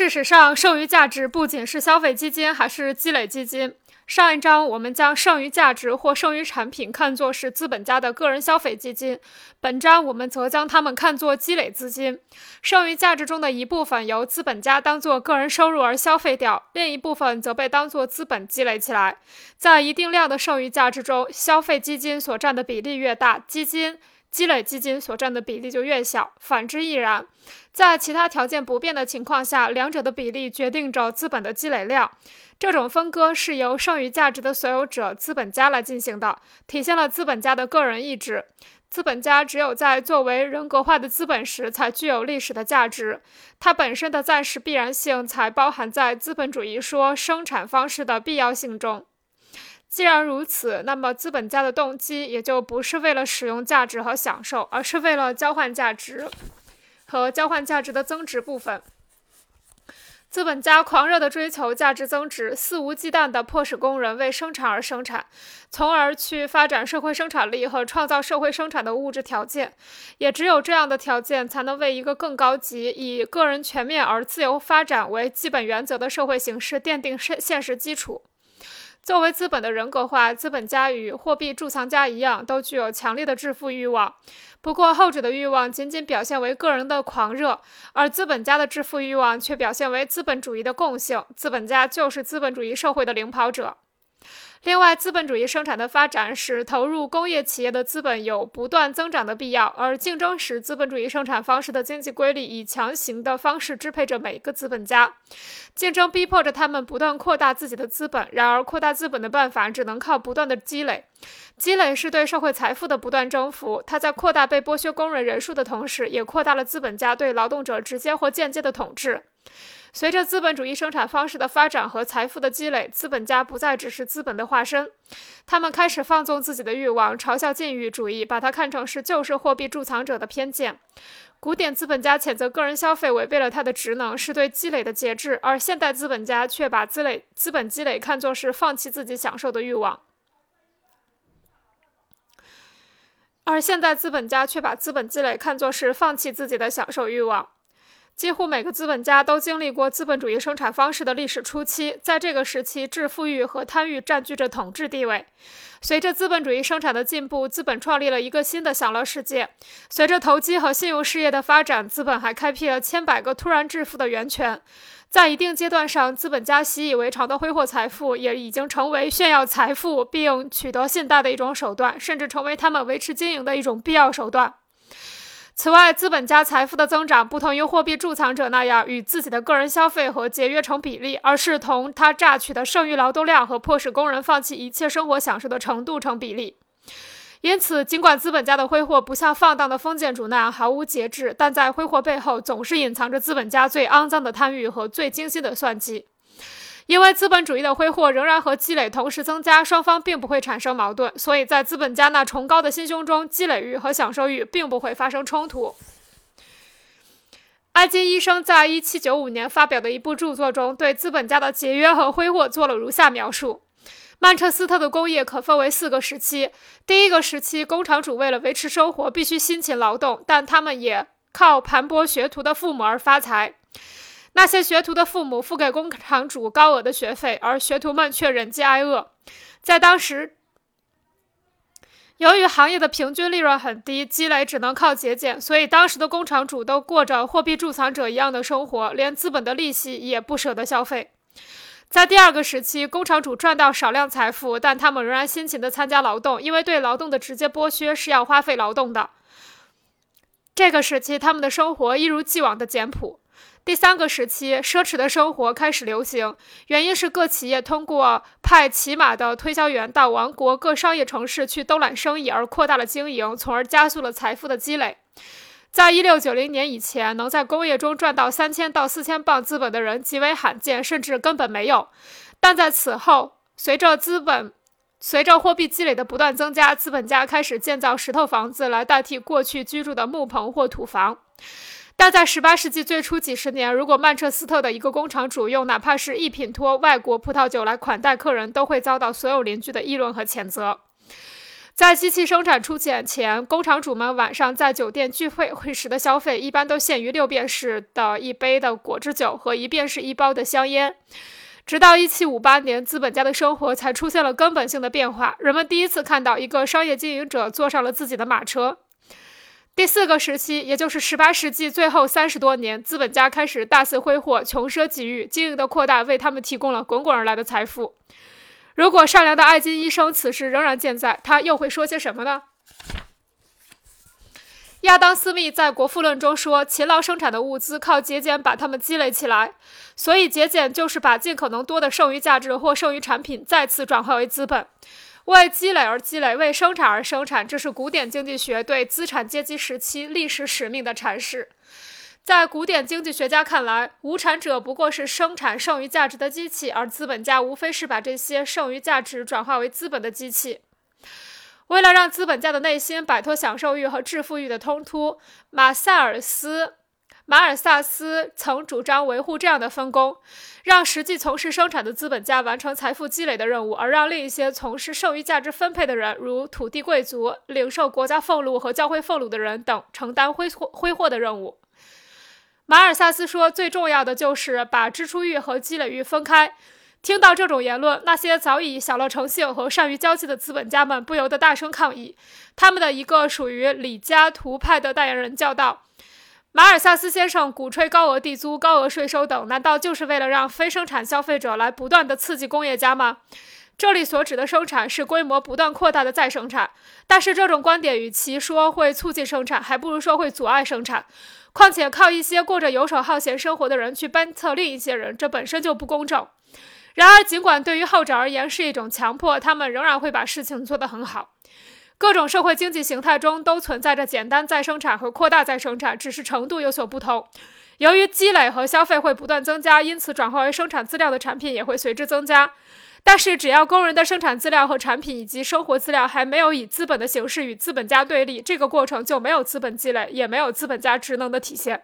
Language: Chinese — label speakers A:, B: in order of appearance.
A: 事实上，剩余价值不仅是消费基金，还是积累基金。上一章我们将剩余价值或剩余产品看作是资本家的个人消费基金，本章我们则将它们看作积累资金。剩余价值中的一部分由资本家当作个人收入而消费掉，另一部分则被当作资本积累起来。在一定量的剩余价值中，消费基金所占的比例越大，基金。积累基金所占的比例就越小，反之亦然。在其他条件不变的情况下，两者的比例决定着资本的积累量。这种分割是由剩余价值的所有者——资本家来进行的，体现了资本家的个人意志。资本家只有在作为人格化的资本时，才具有历史的价值。它本身的暂时必然性，才包含在资本主义说生产方式的必要性中。既然如此，那么资本家的动机也就不是为了使用价值和享受，而是为了交换价值和交换价值的增值部分。资本家狂热地追求价值增值，肆无忌惮地迫使工人为生产而生产，从而去发展社会生产力和创造社会生产的物质条件。也只有这样的条件，才能为一个更高级、以个人全面而自由发展为基本原则的社会形式奠定现现实基础。作为资本的人格化，资本家与货币贮藏家一样，都具有强烈的致富欲望。不过，后者的欲望仅仅表现为个人的狂热，而资本家的致富欲望却表现为资本主义的共性。资本家就是资本主义社会的领跑者。另外，资本主义生产的发展使投入工业企业的资本有不断增长的必要，而竞争使资本主义生产方式的经济规律以强行的方式支配着每一个资本家。竞争逼迫着他们不断扩大自己的资本，然而扩大资本的办法只能靠不断的积累。积累是对社会财富的不断征服，它在扩大被剥削工人人数的同时，也扩大了资本家对劳动者直接或间接的统治。随着资本主义生产方式的发展和财富的积累，资本家不再只是资本的化身，他们开始放纵自己的欲望，嘲笑禁欲主义，把它看成是旧式货币贮藏者的偏见。古典资本家谴责个人消费违背了他的职能，是对积累的节制，而现代资本家却把积累、资本积累看作是放弃自己享受的欲望，而现代资本家却把资本积累看作是放弃自己的享受欲望。几乎每个资本家都经历过资本主义生产方式的历史初期，在这个时期，致富欲和贪欲占据着统治地位。随着资本主义生产的进步，资本创立了一个新的享乐世界。随着投机和信用事业的发展，资本还开辟了千百个突然致富的源泉。在一定阶段上，资本家习以为常的挥霍财富，也已经成为炫耀财富并取得信贷的一种手段，甚至成为他们维持经营的一种必要手段。此外，资本家财富的增长不同于货币贮藏者那样与自己的个人消费和节约成比例，而是同他榨取的剩余劳动量和迫使工人放弃一切生活享受的程度成比例。因此，尽管资本家的挥霍不像放荡的封建主那样毫无节制，但在挥霍背后总是隐藏着资本家最肮脏的贪欲和最精心的算计。因为资本主义的挥霍仍然和积累同时增加，双方并不会产生矛盾，所以在资本家那崇高的心胸中，积累欲和享受欲并不会发生冲突。埃金医生在一七九五年发表的一部著作中，对资本家的节约和挥霍做了如下描述：曼彻斯特的工业可分为四个时期。第一个时期，工厂主为了维持生活必须辛勤劳动，但他们也靠盘剥学徒的父母而发财。那些学徒的父母付给工厂主高额的学费，而学徒们却忍饥挨饿。在当时，由于行业的平均利润很低，积累只能靠节俭，所以当时的工厂主都过着货币贮藏者一样的生活，连资本的利息也不舍得消费。在第二个时期，工厂主赚到少量财富，但他们仍然辛勤地参加劳动，因为对劳动的直接剥削是要花费劳动的。这个时期，他们的生活一如既往的简朴。第三个时期，奢侈的生活开始流行，原因是各企业通过派骑马的推销员到王国各商业城市去兜揽生意而扩大了经营，从而加速了财富的积累。在一六九零年以前，能在工业中赚到三千到四千磅资本的人极为罕见，甚至根本没有。但在此后，随着资本、随着货币积累的不断增加，资本家开始建造石头房子来代替过去居住的木棚或土房。但在18世纪最初几十年，如果曼彻斯特的一个工厂主用哪怕是一品托外国葡萄酒来款待客人，都会遭到所有邻居的议论和谴责。在机器生产出现前，工厂主们晚上在酒店聚会会时的消费一般都限于六便士的一杯的果汁酒和一便士一包的香烟。直到1758年，资本家的生活才出现了根本性的变化，人们第一次看到一个商业经营者坐上了自己的马车。第四个时期，也就是十八世纪最后三十多年，资本家开始大肆挥霍，穷奢极欲，经营的扩大为他们提供了滚滚而来的财富。如果善良的艾金医生此时仍然健在，他又会说些什么呢？亚当·斯密在《国富论》中说：“勤劳生产的物资靠节俭把它们积累起来，所以节俭就是把尽可能多的剩余价值或剩余产品再次转化为资本，为积累而积累，为生产而生产。这是古典经济学对资产阶级时期历史使命的阐释。”在古典经济学家看来，无产者不过是生产剩余价值的机器，而资本家无非是把这些剩余价值转化为资本的机器。为了让资本家的内心摆脱享受欲和致富欲的冲突，马塞尔斯、马尔萨斯曾主张维护这样的分工：让实际从事生产的资本家完成财富积累的任务，而让另一些从事剩余价值分配的人，如土地贵族、领受国家俸禄和教会俸禄的人等，承担挥霍挥霍的任务。马尔萨斯说：“最重要的就是把支出欲和积累欲分开。”听到这种言论，那些早已享乐成性和善于交际的资本家们不由得大声抗议。他们的一个属于李嘉图派的代言人叫道：“马尔萨斯先生鼓吹高额地租、高额税收等，难道就是为了让非生产消费者来不断的刺激工业家吗？”这里所指的生产是规模不断扩大的再生产。但是这种观点与其说会促进生产，还不如说会阻碍生产。况且，靠一些过着游手好闲生活的人去鞭策另一些人，这本身就不公正。然而，尽管对于后者而言是一种强迫，他们仍然会把事情做得很好。各种社会经济形态中都存在着简单再生产和扩大再生产，只是程度有所不同。由于积累和消费会不断增加，因此转化为生产资料的产品也会随之增加。但是，只要工人的生产资料和产品以及生活资料还没有以资本的形式与资本家对立，这个过程就没有资本积累，也没有资本家职能的体现。